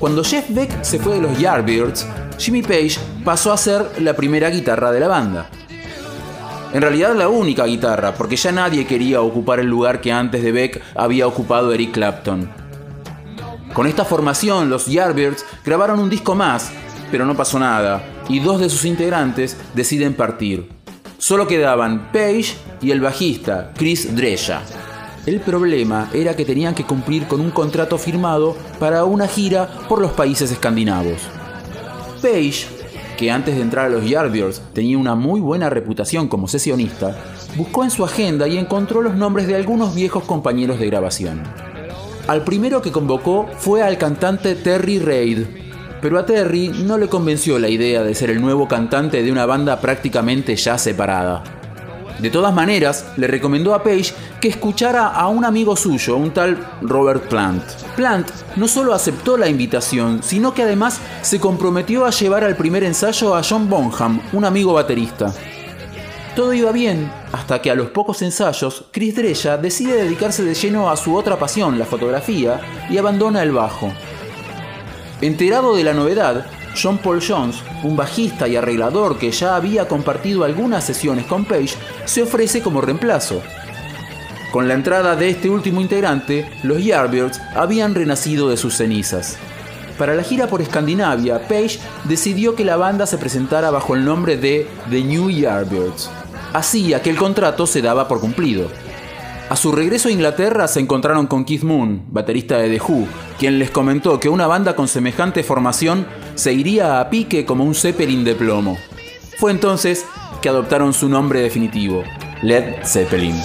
Cuando Jeff Beck se fue de los Yardbirds, Jimmy Page pasó a ser la primera guitarra de la banda. En realidad la única guitarra, porque ya nadie quería ocupar el lugar que antes de Beck había ocupado Eric Clapton. Con esta formación, los Yardbirds grabaron un disco más, pero no pasó nada, y dos de sus integrantes deciden partir. Solo quedaban Page y el bajista, Chris Dresha. El problema era que tenían que cumplir con un contrato firmado para una gira por los países escandinavos. Page, que antes de entrar a los Yardbirds tenía una muy buena reputación como sesionista, buscó en su agenda y encontró los nombres de algunos viejos compañeros de grabación. Al primero que convocó fue al cantante Terry Reid, pero a Terry no le convenció la idea de ser el nuevo cantante de una banda prácticamente ya separada. De todas maneras, le recomendó a Page que escuchara a un amigo suyo, un tal Robert Plant. Plant no solo aceptó la invitación, sino que además se comprometió a llevar al primer ensayo a John Bonham, un amigo baterista. Todo iba bien, hasta que a los pocos ensayos, Chris Drella decide dedicarse de lleno a su otra pasión, la fotografía, y abandona el bajo. Enterado de la novedad, John Paul Jones, un bajista y arreglador que ya había compartido algunas sesiones con Page, se ofrece como reemplazo. Con la entrada de este último integrante, los Yardbirds habían renacido de sus cenizas. Para la gira por Escandinavia, Page decidió que la banda se presentara bajo el nombre de The New Yardbirds. Así, aquel contrato se daba por cumplido. A su regreso a Inglaterra se encontraron con Keith Moon, baterista de The Who, quien les comentó que una banda con semejante formación se iría a pique como un Zeppelin de plomo. Fue entonces que adoptaron su nombre definitivo, Led Zeppelin.